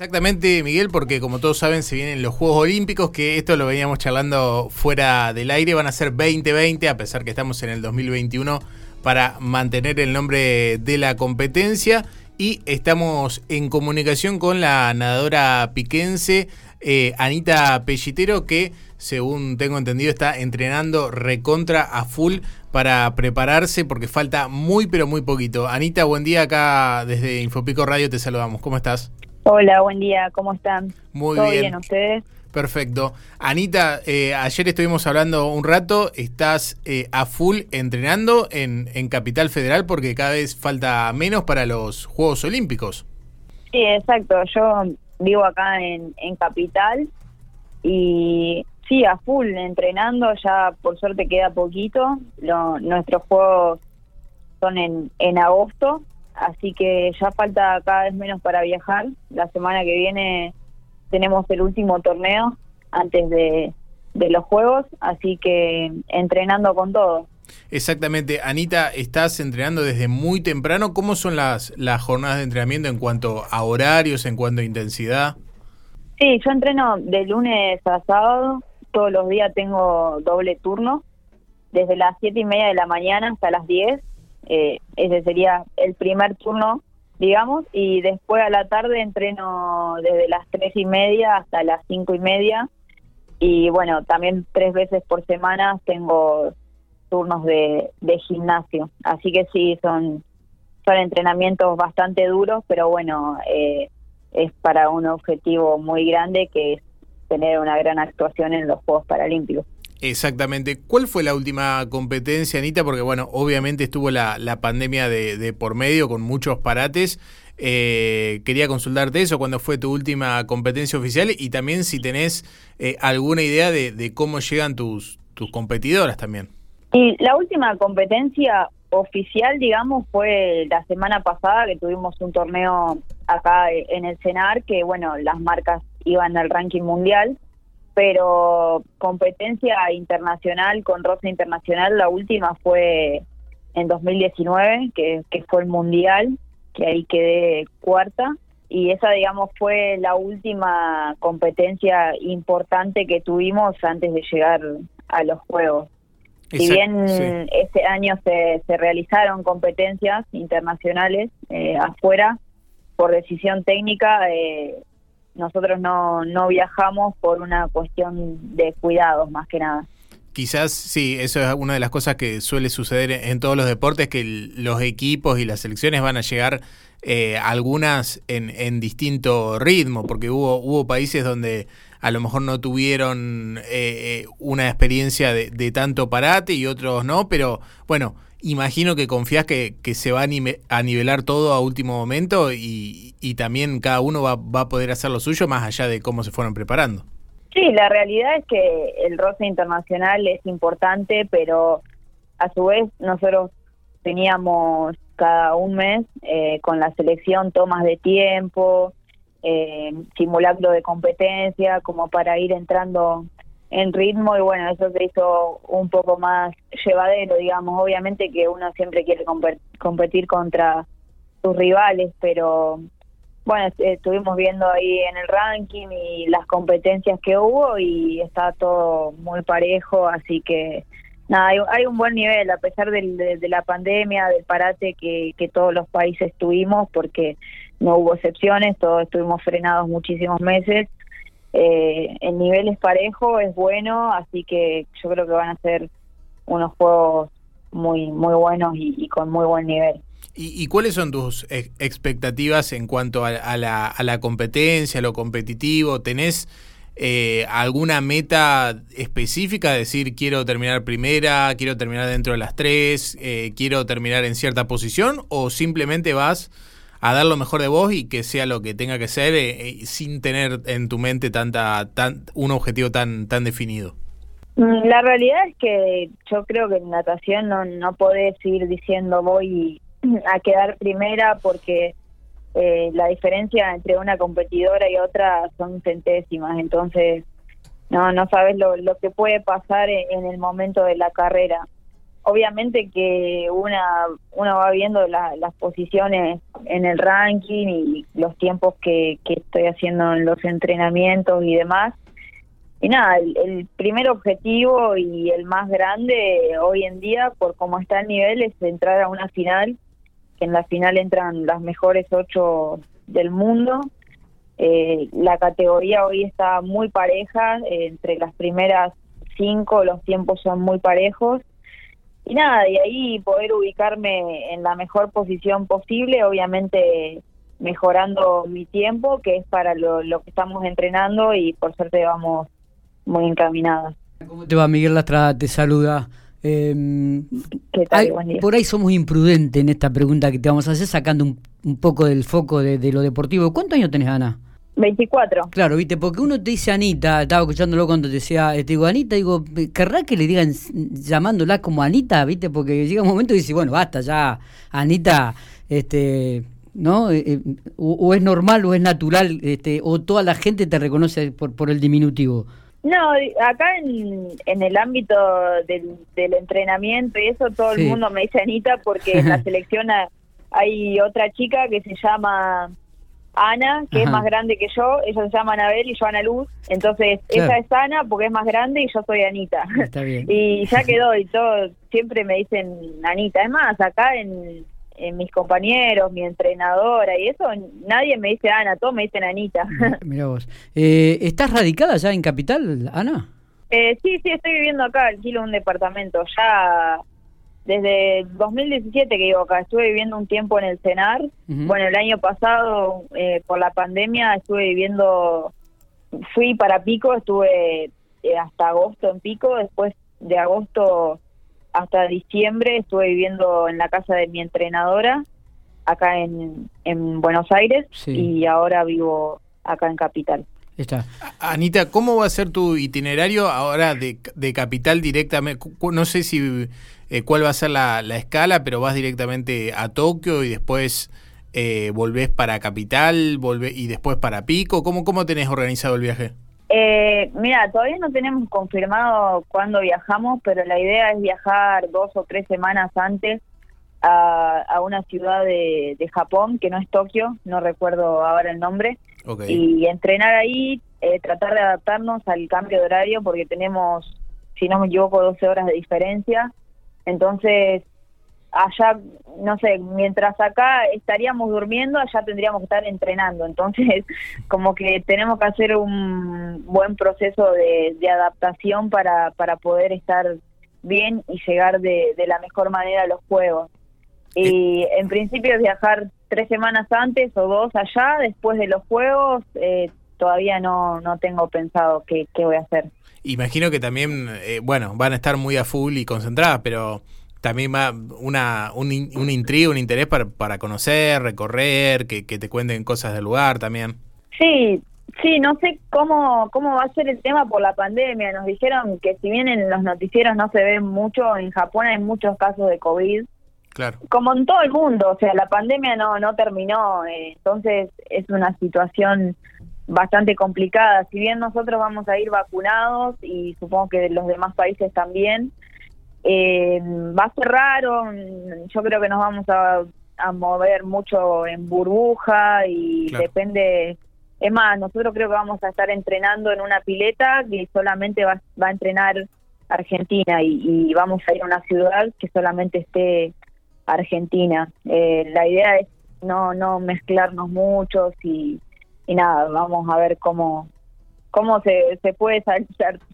Exactamente, Miguel, porque como todos saben, se vienen los Juegos Olímpicos, que esto lo veníamos charlando fuera del aire, van a ser 2020, a pesar que estamos en el 2021, para mantener el nombre de la competencia. Y estamos en comunicación con la nadadora piquense eh, Anita Pellitero, que según tengo entendido está entrenando recontra a full para prepararse, porque falta muy pero muy poquito. Anita, buen día acá desde Infopico Radio, te saludamos. ¿Cómo estás? Hola, buen día, ¿cómo están? Muy ¿Todo bien. bien ustedes? Perfecto. Anita, eh, ayer estuvimos hablando un rato, estás eh, a full entrenando en, en Capital Federal porque cada vez falta menos para los Juegos Olímpicos. Sí, exacto. Yo vivo acá en, en Capital y sí, a full entrenando. Ya por suerte queda poquito. Lo- nuestros juegos son en, en agosto, así que ya falta cada vez menos para viajar. La semana que viene tenemos el último torneo antes de, de los juegos, así que entrenando con todo. Exactamente. Anita, estás entrenando desde muy temprano. ¿Cómo son las, las jornadas de entrenamiento en cuanto a horarios, en cuanto a intensidad? Sí, yo entreno de lunes a sábado, todos los días tengo doble turno, desde las siete y media de la mañana hasta las 10, eh, ese sería el primer turno, digamos, y después a la tarde entreno desde las tres y media hasta las cinco y media, y bueno, también tres veces por semana tengo turnos de, gimnasio, así que sí, son, son entrenamientos bastante duros, pero bueno, eh, es para un objetivo muy grande que es tener una gran actuación en los Juegos Paralímpicos. Exactamente. ¿Cuál fue la última competencia, Anita? Porque, bueno, obviamente estuvo la, la pandemia de, por medio con muchos parates. Eh, quería consultarte eso, cuándo fue tu última competencia oficial y también si tenés eh, alguna idea de, de cómo llegan tus, tus competidoras también. Y la última competencia oficial, digamos, fue la semana pasada que tuvimos un torneo acá en el CENAR, que bueno, las marcas iban al ranking mundial, pero competencia internacional con Rosa Internacional, la última fue en 2019, que, que fue el mundial, que ahí quedé cuarta, y esa, digamos, fue la última competencia importante que tuvimos antes de llegar a los Juegos. Si bien sí. este año se, se realizaron competencias internacionales eh, afuera por decisión técnica, eh, nosotros no, no viajamos por una cuestión de cuidados más que nada. Quizás sí, eso es una de las cosas que suele suceder en todos los deportes, que los equipos y las selecciones van a llegar eh, algunas en, en distinto ritmo, porque hubo, hubo países donde a lo mejor no tuvieron eh, eh, una experiencia de, de tanto parate y otros no, pero bueno, imagino que confías que, que se va a, a nivelar todo a último momento y, y también cada uno va, va a poder hacer lo suyo más allá de cómo se fueron preparando. Sí, la realidad es que el roce internacional es importante, pero a su vez nosotros teníamos cada un mes eh, con la selección tomas de tiempo, eh, simulacro de competencia, como para ir entrando en ritmo y bueno, eso se hizo un poco más llevadero, digamos, obviamente que uno siempre quiere compe- competir contra sus rivales, pero bueno, est- estuvimos viendo ahí en el ranking y las competencias que hubo y está todo muy parejo, así que nada, hay, un buen nivel a pesar del- de, de la pandemia, del parate que, que todos los países tuvimos, porque no hubo excepciones, todos estuvimos frenados muchísimos meses. Eh, el nivel es parejo, es bueno, así que yo creo que van a ser unos juegos muy muy buenos y, con muy buen nivel. ¿Y, y cuáles son tus ex- expectativas en cuanto a, a la, a la competencia, a lo competitivo? ¿Tenés eh, alguna meta específica? Decir, quiero terminar primera, quiero terminar dentro de las tres, eh, quiero terminar en cierta posición, o simplemente vas a dar lo mejor de vos y que sea lo que tenga que ser eh, eh, sin tener en tu mente tanta, tan, un objetivo tan, tan definido. Mm, La realidad es que yo creo que en natación no, no podés ir diciendo voy a quedar primera porque eh, la diferencia entre una competidora y otra son centésimas, entonces no no sabes lo, lo que puede pasar en, en el momento de la carrera. Obviamente que una uno va viendo las posiciones en el ranking y los tiempos que, estoy haciendo en los entrenamientos y demás. Y nada, el, primer objetivo y el más grande hoy en día, por cómo está el nivel, es entrar a una final, que en la final entran las mejores ocho del mundo. Eh, la categoría hoy está muy pareja, entre las primeras cinco los tiempos son muy parejos y nada, y ahí poder ubicarme en la mejor posición posible, obviamente mejorando mi tiempo, que es para lo, que estamos entrenando y por suerte vamos muy encaminadas. ¿Cómo te va Miguel Lastra? Te saluda. Em, ¿Qué tal? por ahí somos imprudentes en esta pregunta que te vamos a hacer, sacando un, un poco del foco de, de, lo deportivo. ¿Cuántos años tenés, Ana? 24. Claro, viste, porque uno te dice Anita, estaba escuchándolo cuando te decía, te digo Anita, digo, ¿querrá que le digan llamándola como Anita, viste? Porque llega un momento y dice, bueno, basta ya, Anita, este, ¿no? Eh, eh, o, es normal o es natural, este, o toda la gente te reconoce por, por el diminutivo. No, acá en, en el ámbito del, del entrenamiento y eso, todo el mundo me dice Anita porque en la selección hay otra chica que se llama Ana, que es más grande que yo, ella se llama Anabel y yo Ana Luz, entonces ella es Ana porque es más grande y yo soy Anita. y ya quedó y todo, siempre me dicen Anita. Es más, acá en, mis compañeros, mi entrenadora y eso, nadie me dice Ana, todos me dicen Anita. Mira vos. Eh, ¿Estás radicada ya en Capital, Ana? Eh, sí, sí, estoy viviendo acá, alquilo un departamento. Ya desde 2017 que vivo acá, estuve viviendo un tiempo en el CENAR. Bueno, el año pasado, eh, por la pandemia, estuve viviendo, fui para Pico, estuve eh, hasta agosto en Pico, después de agosto hasta diciembre estuve viviendo en la casa de mi entrenadora, acá en, en Buenos Aires, y ahora vivo acá en Capital. Está. Anita, ¿cómo va a ser tu itinerario ahora de, de capital directamente? No sé si eh, cuál va a ser la, escala, pero vas directamente a Tokio y después eh, volvés para capital volvé, y después para Pico. ¿Cómo, ¿Cómo tenés organizado el viaje? Eh, mira, todavía no tenemos confirmado cuándo viajamos, pero la idea es viajar dos o tres semanas antes a, a una ciudad de, de, Japón, que no es Tokio, no recuerdo ahora el nombre, y entrenar ahí, eh, tratar de adaptarnos al cambio de horario porque tenemos, si no me equivoco, 12 horas de diferencia. Entonces, allá, no sé, mientras acá estaríamos durmiendo, allá tendríamos que estar entrenando. Entonces, como que tenemos que hacer un buen proceso de, adaptación para, para poder estar bien y llegar de, de la mejor manera a los juegos. Y en principio es viajar tres semanas antes o dos allá, después de los juegos, eh, todavía no, no tengo pensado qué, qué voy a hacer. Imagino que también, eh, bueno, van a estar muy a full y concentradas, pero también va una, un, un intriga, un interés para, para conocer, recorrer, que, que te cuenten cosas del lugar también. Sí, sí, no sé cómo, cómo va a ser el tema por la pandemia. Nos dijeron que si bien en los noticieros no se ve mucho, en Japón hay muchos casos de COVID como en todo el mundo, o sea, la pandemia no, no terminó, eh, entonces es una situación bastante complicada. Si bien nosotros vamos a ir vacunados y supongo que los demás países también, eh, va a ser raro, yo creo que nos vamos a, a mover mucho en burbuja y depende... Es más, nosotros creo que vamos a estar entrenando en una pileta que solamente va, va a entrenar Argentina y, y, vamos a ir a una ciudad que solamente esté Argentina. Eh, la idea es no, no mezclarnos muchos y, y nada, vamos a ver cómo, cómo se, se puede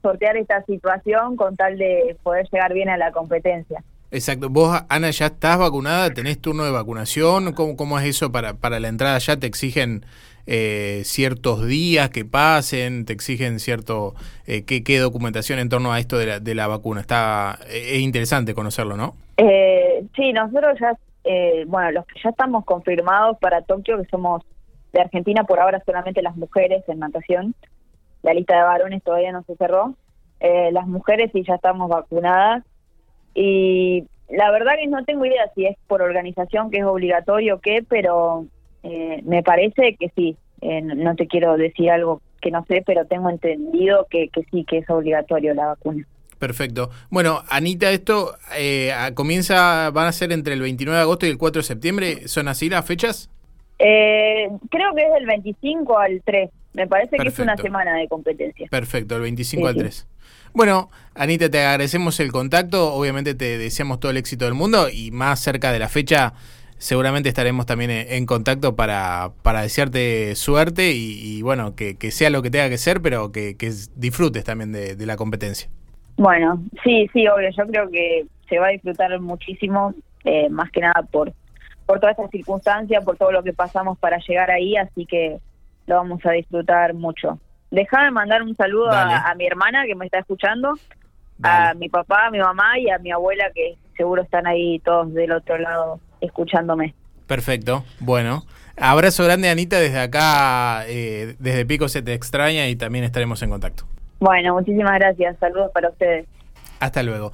sortear esta situación con tal de poder llegar bien a la competencia. Exacto. Vos, Ana, ya estás vacunada, tenés turno de vacunación. ¿Cómo, cómo es eso para, para la entrada? ¿Ya te exigen eh, ciertos días que pasen? ¿Te exigen cierto eh, qué, qué, documentación en torno a esto de la, de la vacuna? Está Es interesante conocerlo, ¿no? Eh, sí, nosotros ya, eh, bueno, los que ya estamos confirmados para Tokio, que somos de Argentina, por ahora solamente las mujeres en natación. La lista de varones todavía no se cerró. las mujeres sí ya estamos vacunadas y la verdad que no tengo idea si es por organización que es obligatorio o qué, pero eh, me parece que sí. Eh, no te quiero decir algo que no sé, pero tengo entendido que sí, que es obligatorio la vacuna. Perfecto. Bueno, Anita, esto eh, comienza, van a ser entre el 29 de agosto y el 4 de septiembre. ¿Son así las fechas? Eh, creo que es del 25 al 3. Me parece que es una semana de competencia. Perfecto, el 25 al 3. Bueno, Anita, te agradecemos el contacto. Obviamente te deseamos todo el éxito del mundo y más cerca de la fecha seguramente estaremos también en contacto para, para desearte suerte y, bueno, que, sea lo que tenga que ser, pero que, disfrutes también de, la competencia. Bueno, sí, sí, obvio, yo creo que se va a disfrutar muchísimo, eh, más que nada por, por toda esta circunstancia, por todo lo que pasamos para llegar ahí, así que lo vamos a disfrutar mucho. Déjame mandar un saludo a, mi hermana que me está escuchando, a mi papá, a mi mamá y a mi abuela que seguro están ahí todos del otro lado escuchándome. Perfecto, bueno. Abrazo grande, Anita, desde acá, eh, desde Pico se te extraña y también estaremos en contacto. Bueno, muchísimas gracias. Saludos para ustedes. Hasta luego.